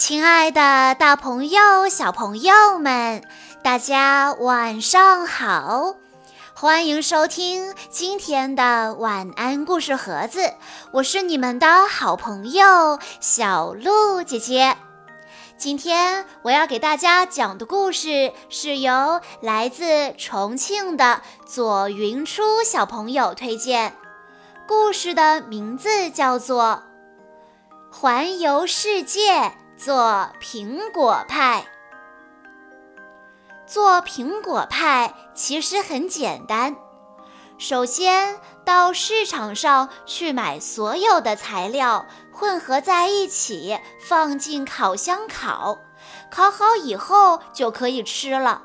亲爱的，大朋友、小朋友们，大家晚上好！欢迎收听今天的晚安故事盒子，我是你们的好朋友小鹿姐姐。今天我要给大家讲的故事是由来自重庆的左云初小朋友推荐，故事的名字叫做《环游世界》。做苹果派，做苹果派其实很简单。首先到市场上去买所有的材料，混合在一起，放进烤箱烤，烤好以后就可以吃了。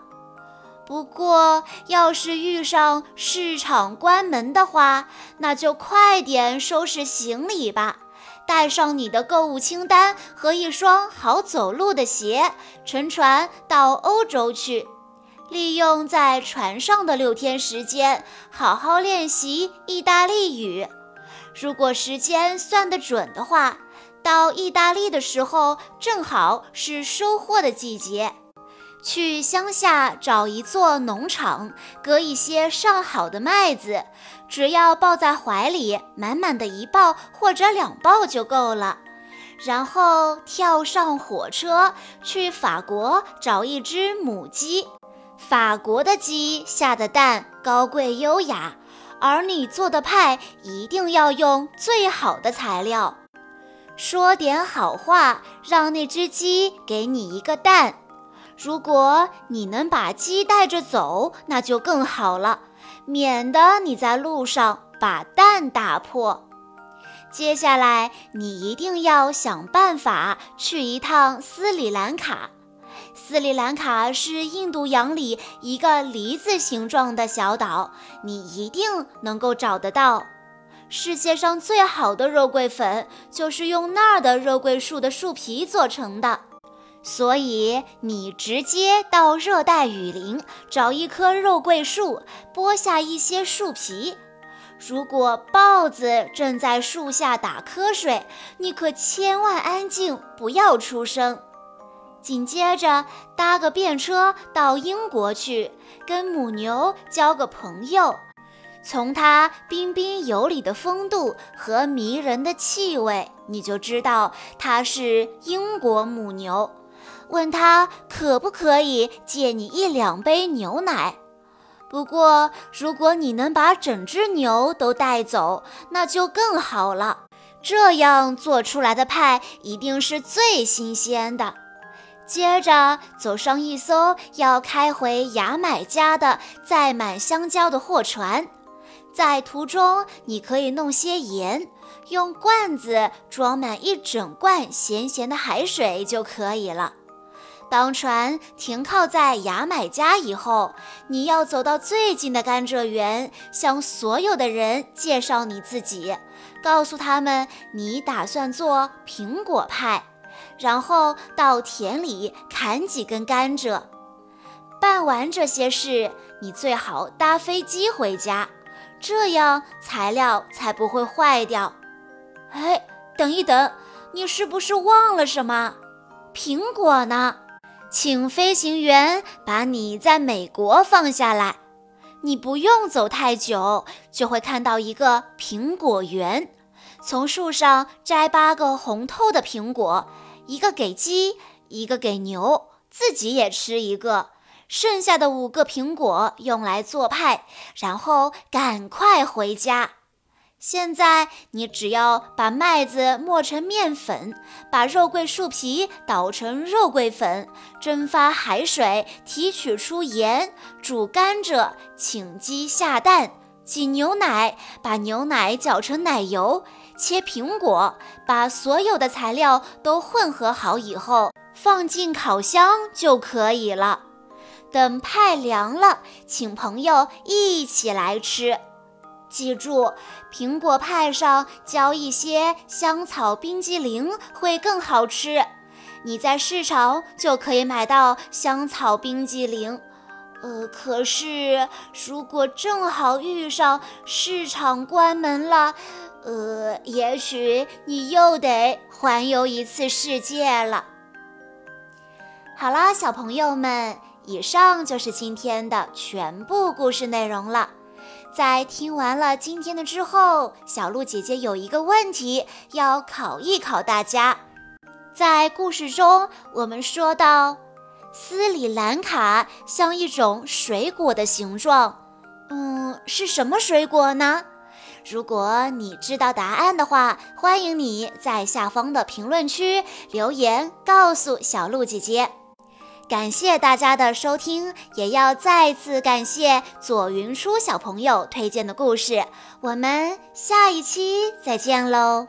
不过，要是遇上市场关门的话，那就快点收拾行李吧。带上你的购物清单和一双好走路的鞋，乘船到欧洲去。利用在船上的六天时间，好好练习意大利语。如果时间算得准的话，到意大利的时候正好是收获的季节。去乡下找一座农场，割一些上好的麦子，只要抱在怀里，满满的一抱或者两抱就够了。然后跳上火车去法国找一只母鸡，法国的鸡下的蛋高贵优雅，而你做的派一定要用最好的材料。说点好话，让那只鸡给你一个蛋。如果你能把鸡带着走，那就更好了，免得你在路上把蛋打破。接下来，你一定要想办法去一趟斯里兰卡。斯里兰卡是印度洋里一个梨子形状的小岛，你一定能够找得到。世界上最好的肉桂粉就是用那儿的肉桂树的树皮做成的。所以，你直接到热带雨林找一棵肉桂树，剥下一些树皮。如果豹子正在树下打瞌睡，你可千万安静，不要出声。紧接着，搭个便车到英国去，跟母牛交个朋友。从它彬彬有礼的风度和迷人的气味，你就知道它是英国母牛。问他可不可以借你一两杯牛奶？不过，如果你能把整只牛都带走，那就更好了。这样做出来的派一定是最新鲜的。接着，走上一艘要开回牙买加的载满香蕉的货船，在途中你可以弄些盐，用罐子装满一整罐咸咸的海水就可以了。当船停靠在牙买加以后，你要走到最近的甘蔗园，向所有的人介绍你自己，告诉他们你打算做苹果派，然后到田里砍几根甘蔗。办完这些事，你最好搭飞机回家，这样材料才不会坏掉。哎，等一等，你是不是忘了什么？苹果呢？请飞行员把你在美国放下来。你不用走太久，就会看到一个苹果园。从树上摘八个红透的苹果，一个给鸡，一个给牛，自己也吃一个。剩下的五个苹果用来做派，然后赶快回家。现在你只要把麦子磨成面粉，把肉桂树皮捣成肉桂粉，蒸发海水，提取出盐，煮甘蔗，请鸡下蛋，挤牛奶，把牛奶搅成奶油，切苹果，把所有的材料都混合好以后，放进烤箱就可以了。等派凉了，请朋友一起来吃。记住，苹果派上浇一些香草冰激凌会更好吃。你在市场就可以买到香草冰激凌。呃，可是如果正好遇上市场关门了，呃，也许你又得环游一次世界了。好啦，小朋友们，以上就是今天的全部故事内容了。在听完了今天的之后，小鹿姐姐有一个问题要考一考大家。在故事中，我们说到斯里兰卡像一种水果的形状，嗯，是什么水果呢？如果你知道答案的话，欢迎你在下方的评论区留言告诉小鹿姐姐。感谢大家的收听，也要再次感谢左云舒小朋友推荐的故事。我们下一期再见喽！